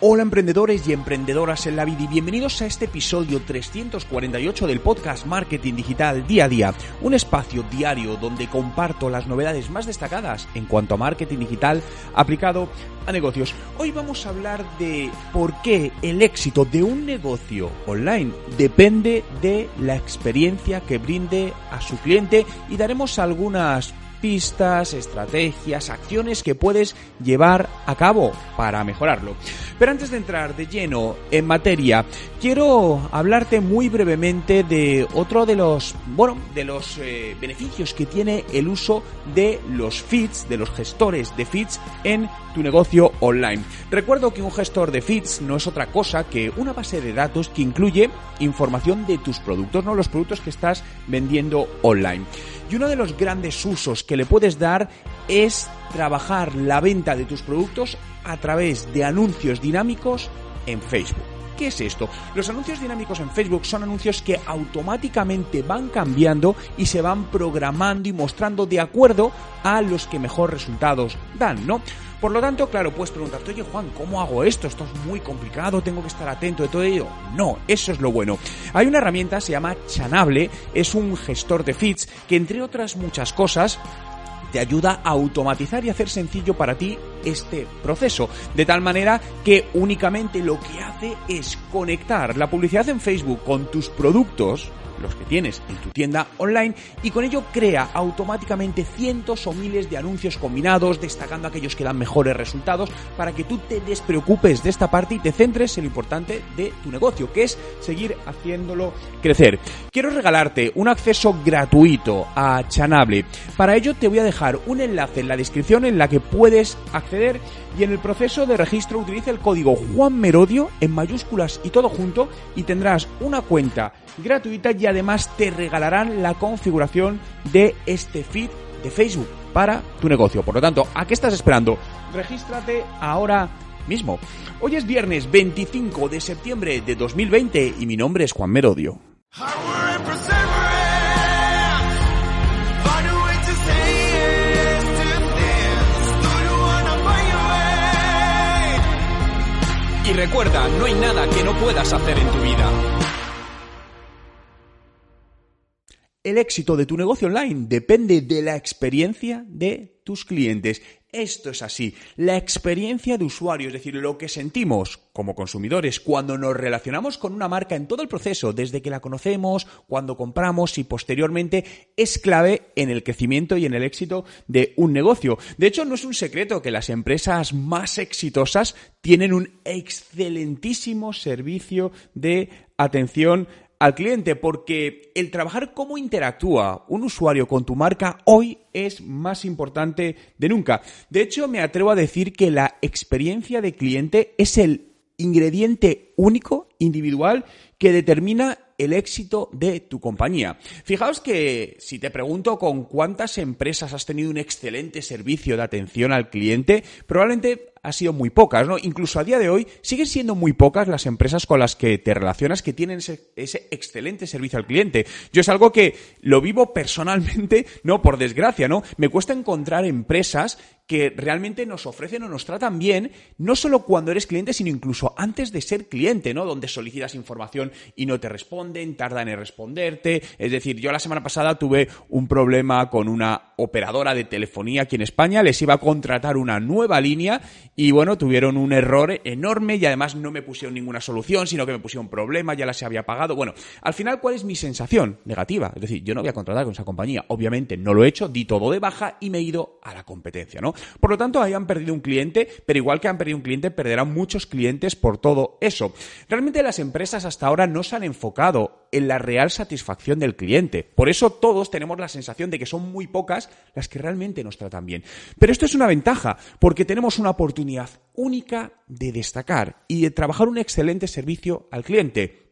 Hola emprendedores y emprendedoras en la vida y bienvenidos a este episodio 348 del podcast Marketing Digital Día a Día, un espacio diario donde comparto las novedades más destacadas en cuanto a marketing digital aplicado a negocios. Hoy vamos a hablar de por qué el éxito de un negocio online depende de la experiencia que brinde a su cliente y daremos algunas pistas, estrategias, acciones que puedes llevar a cabo para mejorarlo. Pero antes de entrar de lleno en materia, quiero hablarte muy brevemente de otro de los, bueno, de los eh, beneficios que tiene el uso de los feeds, de los gestores de feeds en tu negocio online. Recuerdo que un gestor de feeds no es otra cosa que una base de datos que incluye información de tus productos, no los productos que estás vendiendo online. Y uno de los grandes usos que le puedes dar es trabajar la venta de tus productos a través de anuncios dinámicos en Facebook. ¿Qué es esto? Los anuncios dinámicos en Facebook son anuncios que automáticamente van cambiando y se van programando y mostrando de acuerdo a los que mejor resultados dan, ¿no? Por lo tanto, claro, puedes preguntarte, oye Juan, ¿cómo hago esto? Esto es muy complicado, tengo que estar atento de todo ello. No, eso es lo bueno. Hay una herramienta, se llama Chanable, es un gestor de feeds que entre otras muchas cosas te ayuda a automatizar y hacer sencillo para ti este proceso, de tal manera que únicamente lo que hace es conectar la publicidad en Facebook con tus productos, los que tienes en tu tienda online, y con ello crea automáticamente cientos o miles de anuncios combinados, destacando aquellos que dan mejores resultados, para que tú te despreocupes de esta parte y te centres en lo importante de tu negocio, que es seguir haciéndolo crecer. Quiero regalarte un acceso gratuito a Chanable. Para ello te voy a dejar un enlace en la descripción en la que puedes acceder y en el proceso de registro utiliza el código Juan Merodio en mayúsculas y todo junto y tendrás una cuenta gratuita y además te regalarán la configuración de este feed de Facebook para tu negocio. Por lo tanto, ¿a qué estás esperando? Regístrate ahora mismo. Hoy es viernes 25 de septiembre de 2020 y mi nombre es Juan Merodio. Recuerda, no hay nada que no puedas hacer en tu vida. El éxito de tu negocio online depende de la experiencia de tus clientes. Esto es así. La experiencia de usuario, es decir, lo que sentimos como consumidores cuando nos relacionamos con una marca en todo el proceso, desde que la conocemos, cuando compramos y posteriormente, es clave en el crecimiento y en el éxito de un negocio. De hecho, no es un secreto que las empresas más exitosas tienen un excelentísimo servicio de atención al cliente, porque el trabajar cómo interactúa un usuario con tu marca hoy es más importante de nunca. De hecho, me atrevo a decir que la experiencia de cliente es el ingrediente único, individual, que determina el éxito de tu compañía. Fijaos que si te pregunto con cuántas empresas has tenido un excelente servicio de atención al cliente, probablemente ha sido muy pocas, ¿no? Incluso a día de hoy siguen siendo muy pocas las empresas con las que te relacionas que tienen ese, ese, excelente servicio al cliente. Yo es algo que lo vivo personalmente, no por desgracia, ¿no? Me cuesta encontrar empresas que realmente nos ofrecen o nos tratan bien, no solo cuando eres cliente, sino incluso antes de ser cliente, ¿no? Donde solicitas información y no te responden, tardan en responderte. Es decir, yo la semana pasada tuve un problema con una operadora de telefonía aquí en España, les iba a contratar una nueva línea y bueno, tuvieron un error enorme y además no me pusieron ninguna solución, sino que me pusieron problema, ya la se había pagado. Bueno, al final, ¿cuál es mi sensación? Negativa. Es decir, yo no voy a contratar con esa compañía. Obviamente no lo he hecho, di todo de baja y me he ido a la competencia, ¿no? Por lo tanto, ahí han perdido un cliente, pero igual que han perdido un cliente, perderán muchos clientes por todo eso. Realmente las empresas hasta ahora no se han enfocado en la real satisfacción del cliente. Por eso todos tenemos la sensación de que son muy pocas las que realmente nos tratan bien. Pero esto es una ventaja, porque tenemos una oportunidad única de destacar y de trabajar un excelente servicio al cliente.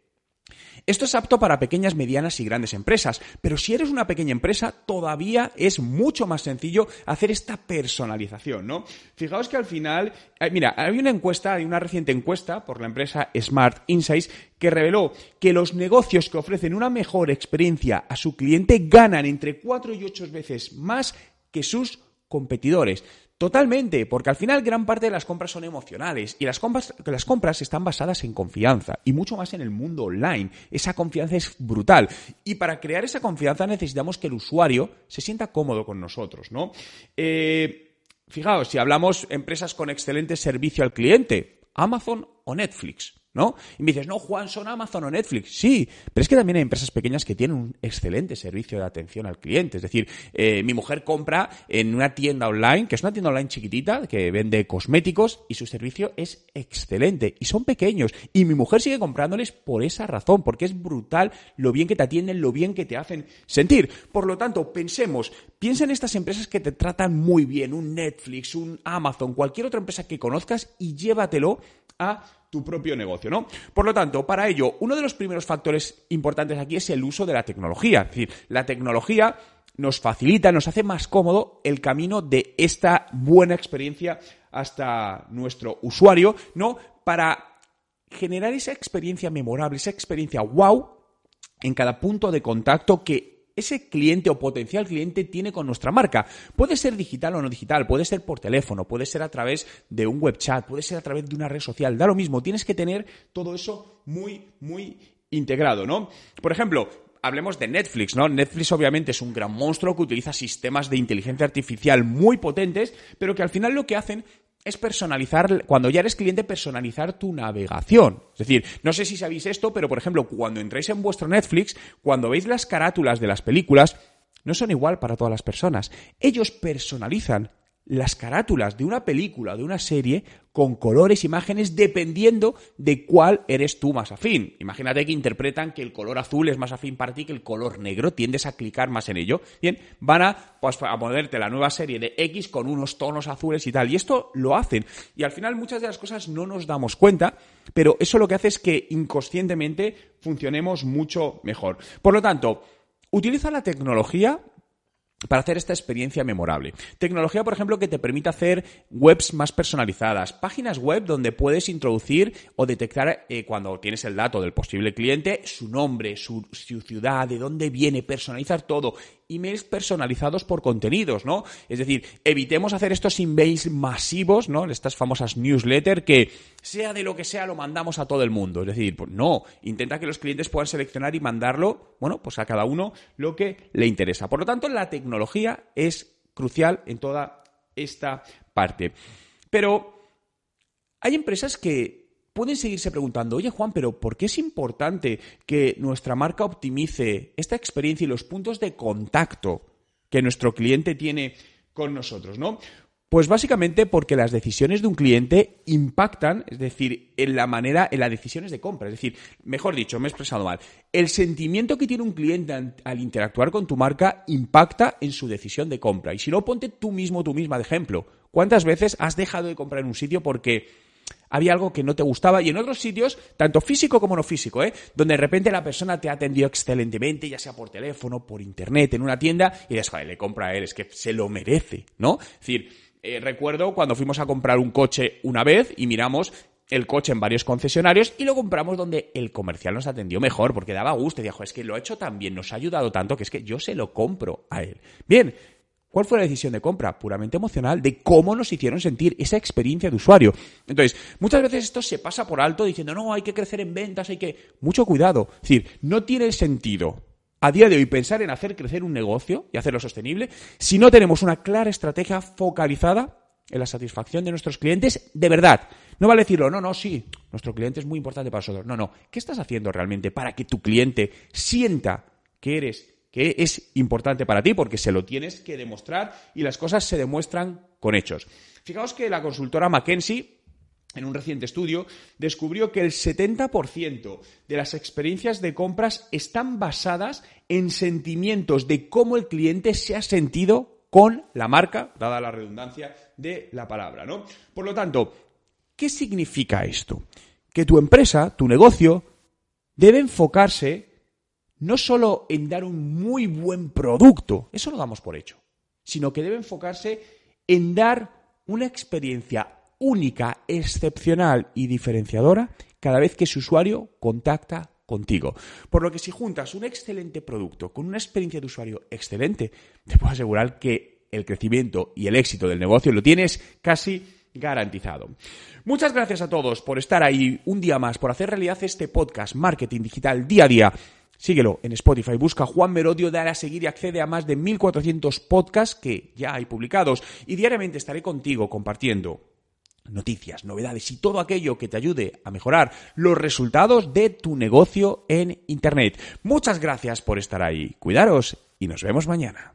Esto es apto para pequeñas, medianas y grandes empresas, pero si eres una pequeña empresa, todavía es mucho más sencillo hacer esta personalización, ¿no? Fijaos que al final, eh, mira, hay una encuesta, hay una reciente encuesta por la empresa Smart Insights que reveló que los negocios que ofrecen una mejor experiencia a su cliente ganan entre 4 y 8 veces más que sus competidores. Totalmente, porque al final gran parte de las compras son emocionales y las compras, las compras están basadas en confianza y mucho más en el mundo online. Esa confianza es brutal y para crear esa confianza necesitamos que el usuario se sienta cómodo con nosotros, ¿no? Eh, fijaos, si hablamos empresas con excelente servicio al cliente, Amazon o Netflix. ¿No? Y me dices, no, Juan, son Amazon o Netflix. Sí, pero es que también hay empresas pequeñas que tienen un excelente servicio de atención al cliente. Es decir, eh, mi mujer compra en una tienda online, que es una tienda online chiquitita, que vende cosméticos, y su servicio es excelente. Y son pequeños. Y mi mujer sigue comprándoles por esa razón, porque es brutal lo bien que te atienden, lo bien que te hacen sentir. Por lo tanto, pensemos, piensa en estas empresas que te tratan muy bien, un Netflix, un Amazon, cualquier otra empresa que conozcas y llévatelo a tu propio negocio, ¿no? Por lo tanto, para ello, uno de los primeros factores importantes aquí es el uso de la tecnología. Es decir, la tecnología nos facilita, nos hace más cómodo el camino de esta buena experiencia hasta nuestro usuario, ¿no? Para generar esa experiencia memorable, esa experiencia wow en cada punto de contacto que ese cliente o potencial cliente tiene con nuestra marca. Puede ser digital o no digital, puede ser por teléfono, puede ser a través de un web chat, puede ser a través de una red social, da lo mismo, tienes que tener todo eso muy, muy integrado, ¿no? Por ejemplo, hablemos de Netflix, ¿no? Netflix obviamente es un gran monstruo que utiliza sistemas de inteligencia artificial muy potentes, pero que al final lo que hacen es personalizar, cuando ya eres cliente, personalizar tu navegación. Es decir, no sé si sabéis esto, pero por ejemplo, cuando entráis en vuestro Netflix, cuando veis las carátulas de las películas, no son igual para todas las personas. Ellos personalizan las carátulas de una película, de una serie, con colores, imágenes, dependiendo de cuál eres tú más afín. Imagínate que interpretan que el color azul es más afín para ti que el color negro, tiendes a clicar más en ello. Bien, van a, pues, a ponerte la nueva serie de X con unos tonos azules y tal. Y esto lo hacen. Y al final muchas de las cosas no nos damos cuenta, pero eso lo que hace es que inconscientemente funcionemos mucho mejor. Por lo tanto, utiliza la tecnología para hacer esta experiencia memorable. Tecnología, por ejemplo, que te permite hacer webs más personalizadas, páginas web donde puedes introducir o detectar eh, cuando tienes el dato del posible cliente, su nombre, su, su ciudad, de dónde viene, personalizar todo emails personalizados por contenidos, ¿no? Es decir, evitemos hacer estos emails masivos, ¿no? Estas famosas newsletters que sea de lo que sea lo mandamos a todo el mundo. Es decir, pues no, intenta que los clientes puedan seleccionar y mandarlo, bueno, pues a cada uno lo que le interesa. Por lo tanto, la tecnología es crucial en toda esta parte. Pero hay empresas que pueden seguirse preguntando, oye Juan, pero ¿por qué es importante que nuestra marca optimice esta experiencia y los puntos de contacto que nuestro cliente tiene con nosotros, ¿no? Pues básicamente porque las decisiones de un cliente impactan, es decir, en la manera, en las decisiones de compra. Es decir, mejor dicho, me he expresado mal. El sentimiento que tiene un cliente al interactuar con tu marca impacta en su decisión de compra. Y si no, ponte tú mismo, tú misma de ejemplo. ¿Cuántas veces has dejado de comprar en un sitio porque había algo que no te gustaba y en otros sitios, tanto físico como no físico, ¿eh? donde de repente la persona te ha atendido excelentemente, ya sea por teléfono, por internet, en una tienda, y dices, joder, le compra a él, es que se lo merece, ¿no? Es decir, eh, recuerdo cuando fuimos a comprar un coche una vez y miramos el coche en varios concesionarios y lo compramos donde el comercial nos atendió mejor porque daba gusto. Y dijo, es que lo ha hecho tan bien, nos ha ayudado tanto que es que yo se lo compro a él. Bien, ¿Cuál fue la decisión de compra? Puramente emocional, de cómo nos hicieron sentir esa experiencia de usuario. Entonces, muchas veces esto se pasa por alto diciendo, no, hay que crecer en ventas, hay que... Mucho cuidado. Es decir, no tiene sentido a día de hoy pensar en hacer crecer un negocio y hacerlo sostenible si no tenemos una clara estrategia focalizada en la satisfacción de nuestros clientes de verdad. No vale decirlo, no, no, sí, nuestro cliente es muy importante para nosotros. No, no, ¿qué estás haciendo realmente para que tu cliente sienta que eres que es importante para ti porque se lo tienes que demostrar y las cosas se demuestran con hechos. Fijaos que la consultora McKinsey en un reciente estudio, descubrió que el 70% de las experiencias de compras están basadas en sentimientos de cómo el cliente se ha sentido con la marca, dada la redundancia de la palabra, ¿no? Por lo tanto, ¿qué significa esto? Que tu empresa, tu negocio, debe enfocarse no solo en dar un muy buen producto, eso lo damos por hecho, sino que debe enfocarse en dar una experiencia única, excepcional y diferenciadora cada vez que su usuario contacta contigo. Por lo que si juntas un excelente producto con una experiencia de usuario excelente, te puedo asegurar que el crecimiento y el éxito del negocio lo tienes casi garantizado. Muchas gracias a todos por estar ahí un día más, por hacer realidad este podcast Marketing Digital día a día. Síguelo en Spotify, busca Juan Merodio, dale a seguir y accede a más de 1400 podcasts que ya hay publicados y diariamente estaré contigo compartiendo noticias, novedades y todo aquello que te ayude a mejorar los resultados de tu negocio en Internet. Muchas gracias por estar ahí. Cuidaros y nos vemos mañana.